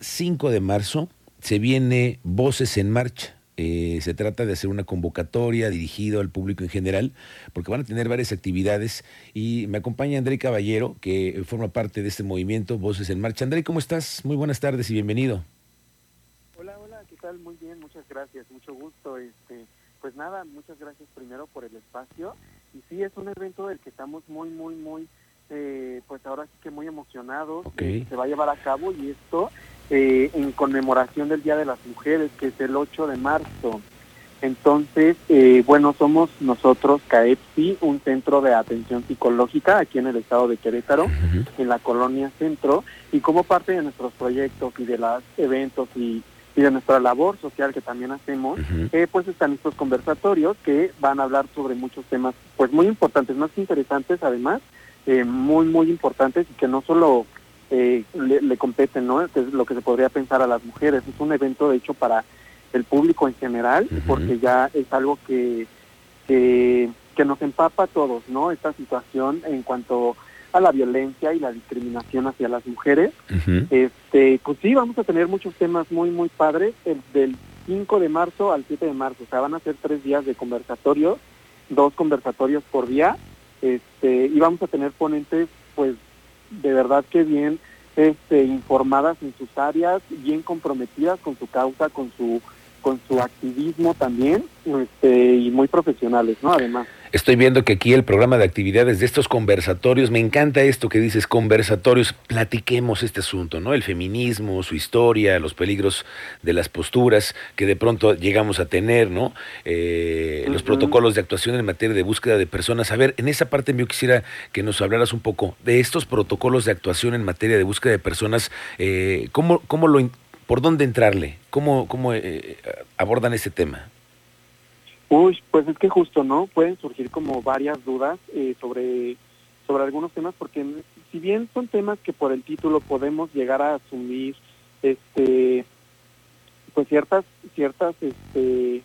5 de marzo se viene Voces en Marcha. Eh, se trata de hacer una convocatoria dirigida al público en general, porque van a tener varias actividades y me acompaña André Caballero, que forma parte de este movimiento Voces en Marcha. André, ¿cómo estás? Muy buenas tardes y bienvenido. Hola, hola, ¿qué tal? Muy bien, muchas gracias, mucho gusto. Este, pues nada, muchas gracias primero por el espacio. Y sí, es un evento del que estamos muy, muy, muy, eh, pues ahora sí que muy emocionados. Ok. se va a llevar a cabo y esto eh, en conmemoración del Día de las Mujeres, que es el 8 de marzo. Entonces, eh, bueno, somos nosotros, CAEPSI, un centro de atención psicológica aquí en el estado de Querétaro, en la colonia Centro, y como parte de nuestros proyectos y de los eventos y, y de nuestra labor social que también hacemos, eh, pues están estos conversatorios que van a hablar sobre muchos temas, pues muy importantes, más interesantes además, eh, muy, muy importantes y que no solo eh, le, le competen, ¿no? Que es lo que se podría pensar a las mujeres. Es un evento, de hecho, para el público en general, porque ya es algo que, que, que nos empapa a todos, ¿no? Esta situación en cuanto a la violencia y la discriminación hacia las mujeres. Este, pues sí, vamos a tener muchos temas muy, muy padres. El, del 5 de marzo al 7 de marzo, o sea, van a ser tres días de conversatorios, dos conversatorios por día, este, y vamos a tener ponentes, pues, de verdad que bien este, informadas en sus áreas, bien comprometidas con su causa, con su con su activismo también, este, y muy profesionales, ¿no? Además. Estoy viendo que aquí el programa de actividades de estos conversatorios, me encanta esto que dices, conversatorios, platiquemos este asunto, ¿no? El feminismo, su historia, los peligros de las posturas que de pronto llegamos a tener, ¿no? Eh, Los protocolos de actuación en materia de búsqueda de personas. A ver, en esa parte yo quisiera que nos hablaras un poco de estos protocolos de actuación en materia de búsqueda de personas, eh, ¿cómo, cómo lo, ¿por dónde entrarle? ¿Cómo, cómo eh, abordan ese tema? Uy, pues es que justo, ¿no? Pueden surgir como varias dudas eh, sobre, sobre algunos temas, porque si bien son temas que por el título podemos llegar a asumir, este, pues ciertas, ciertas, este,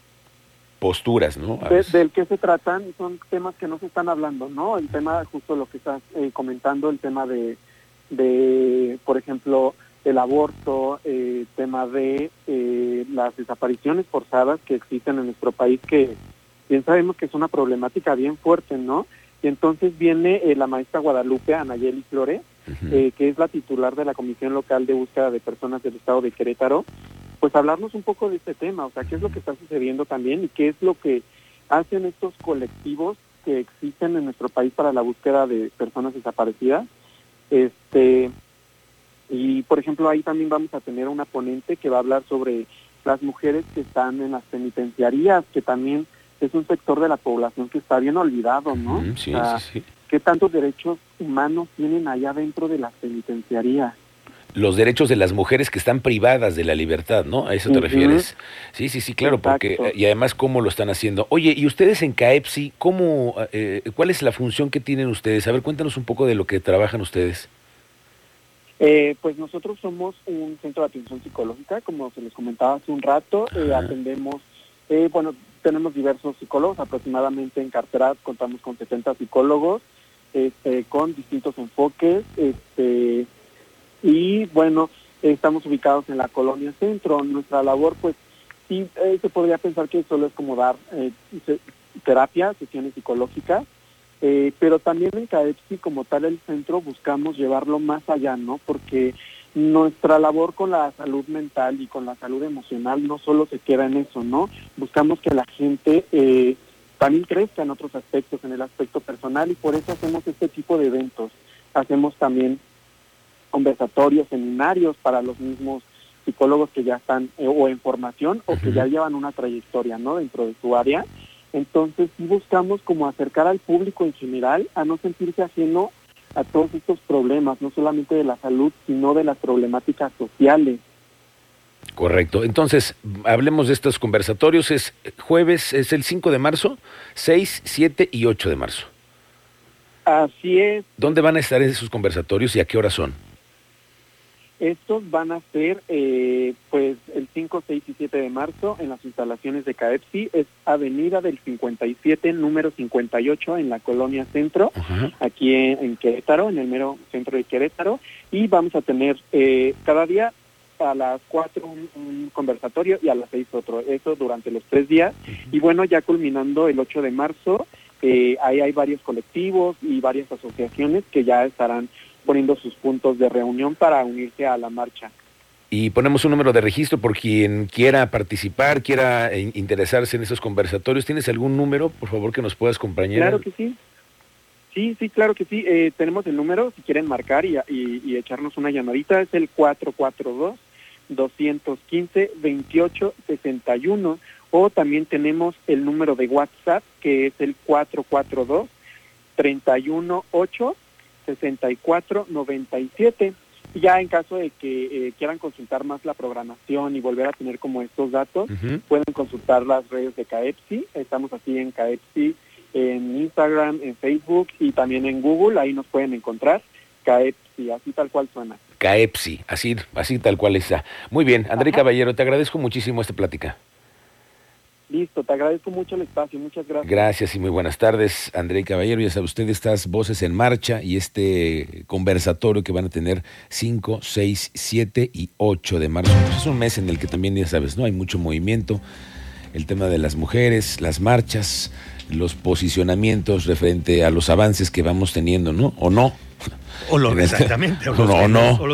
Posturas, ¿no? De- del que se tratan, son temas que no se están hablando, ¿no? El tema, justo lo que estás eh, comentando, el tema de, de, por ejemplo, el aborto, eh, tema de eh, las desapariciones forzadas que existen en nuestro país, que bien sabemos que es una problemática bien fuerte, ¿no? Y entonces viene eh, la maestra Guadalupe Anayeli Flores, eh, que es la titular de la Comisión Local de Búsqueda de Personas del Estado de Querétaro, pues hablarnos un poco de este tema, o sea, qué es lo que está sucediendo también y qué es lo que hacen estos colectivos que existen en nuestro país para la búsqueda de personas desaparecidas. Este y por ejemplo ahí también vamos a tener una ponente que va a hablar sobre las mujeres que están en las penitenciarías, que también es un sector de la población que está bien olvidado, ¿no? Ujú, Sí, O sea, sí, sí. ¿Qué tantos derechos humanos tienen allá dentro de las penitenciarías? Los derechos de las mujeres que están privadas de la libertad, ¿no? ¿A eso te refieres? Sí, sí, sí, claro, porque Exacto. y además cómo lo están haciendo. Oye, y ustedes en CAEPSI, ¿cómo, eh, cuál es la función que tienen ustedes? A ver, cuéntanos un poco de lo que trabajan ustedes. Eh, pues nosotros somos un centro de atención psicológica, como se les comentaba hace un rato, eh, atendemos, eh, bueno, tenemos diversos psicólogos, aproximadamente en cartera contamos con 70 psicólogos, este, con distintos enfoques, este, y bueno, estamos ubicados en la colonia centro. Nuestra labor, pues, sí, eh, se podría pensar que solo es como dar terapia, sesiones psicológicas, eh, pero también en CAEPSI como tal el centro buscamos llevarlo más allá, ¿no? Porque nuestra labor con la salud mental y con la salud emocional no solo se queda en eso, ¿no? Buscamos que la gente eh, también crezca en otros aspectos, en el aspecto personal y por eso hacemos este tipo de eventos. Hacemos también conversatorios, seminarios para los mismos psicólogos que ya están eh, o en formación o que ya llevan una trayectoria, ¿no? Dentro de su área. Entonces sí buscamos como acercar al público en general a no sentirse ajeno a todos estos problemas, no solamente de la salud, sino de las problemáticas sociales. Correcto. Entonces, hablemos de estos conversatorios. Es jueves, es el 5 de marzo, 6, 7 y 8 de marzo. Así es, ¿Dónde van a estar esos conversatorios y a qué hora son? Estos van a ser eh, pues el 5, 6 y 7 de marzo en las instalaciones de CAEPSI. Es Avenida del 57, número 58 en la colonia Centro, aquí en, Querétaro, en el mero centro de Querétaro. Y vamos a tener eh, cada día a las 4 un, conversatorio y a las 6 otro. Eso durante los tres días. Y bueno, ya culminando el 8 de marzo, eh, ahí hay varios colectivos y varias asociaciones que ya estarán poniendo sus puntos de reunión para unirse a la marcha. Y ponemos un número de registro por quien quiera participar, quiera eh, interesarse en esos conversatorios. ¿Tienes algún número, por favor, que nos puedas acompañar? Claro que sí. Sí, sí, claro que sí. Eh, tenemos el número, si quieren marcar y, y, echarnos una llamadita, es el 442-215-2861. O también tenemos el número de WhatsApp, que es el 442 318 6497. Y ya en caso de que eh, quieran consultar más la programación y volver a tener como estos datos, pueden consultar las redes de CAEPSI. Estamos así en CAEPSI, en Instagram, en Facebook y también en Google. Ahí nos pueden encontrar. CAEPSI, así tal cual suena. CAEPSI, así, así tal cual está. Muy bien, André Caballero, te agradezco muchísimo esta plática. Listo, te agradezco mucho el espacio, muchas gracias. Gracias y muy buenas tardes, André Caballero. Ya sabe usted estas voces en marcha y este conversatorio que van a tener 5, 6, 7 y 8 de marzo. Pues es un mes en el que también, ya sabes, ¿no? Hay mucho movimiento, el tema de las mujeres, las marchas, los posicionamientos referente a los avances que vamos teniendo, ¿no? O no. O lo, exactamente. o, no.